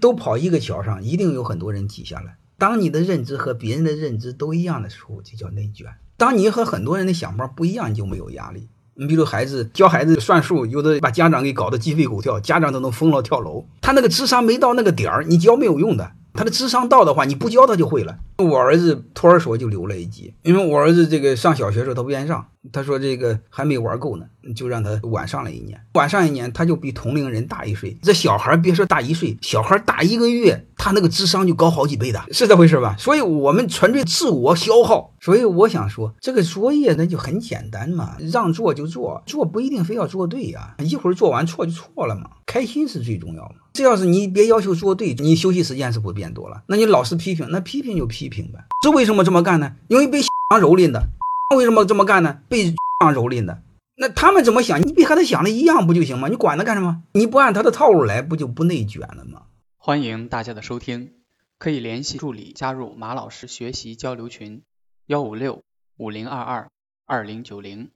都跑一个桥上，一定有很多人挤下来。当你的认知和别人的认知都一样的时候，就叫内卷。当你和很多人的想法不一样，你就没有压力。你比如孩子教孩子算数，有的把家长给搞得鸡飞狗跳，家长都能疯了跳楼。他那个智商没到那个点儿，你教没有用的。他的智商到的话，你不教他就会了。我儿子托儿所就留了一级，因为我儿子这个上小学时候他不愿意上，他说这个还没玩够呢，就让他晚上了一年。晚上一年他就比同龄人大一岁。这小孩别说大一岁，小孩大一个月，他那个智商就高好几倍的，是这回事吧？所以我们纯粹自我消耗。所以我想说，这个作业那就很简单嘛，让做就做，做不一定非要做对呀，一会儿做完错就错了嘛，开心是最重要的。这要是你别要求做对，你休息时间是不变多了？那你老是批评，那批评就批评呗。这为什么这么干呢？因为被强蹂躏的。为什么这么干呢？被蟆蹂躏的。那他们怎么想？你别和他想的一样不就行吗？你管他干什么？你不按他的套路来，不就不内卷了吗？欢迎大家的收听，可以联系助理加入马老师学习交流群：幺五六五零二二二零九零。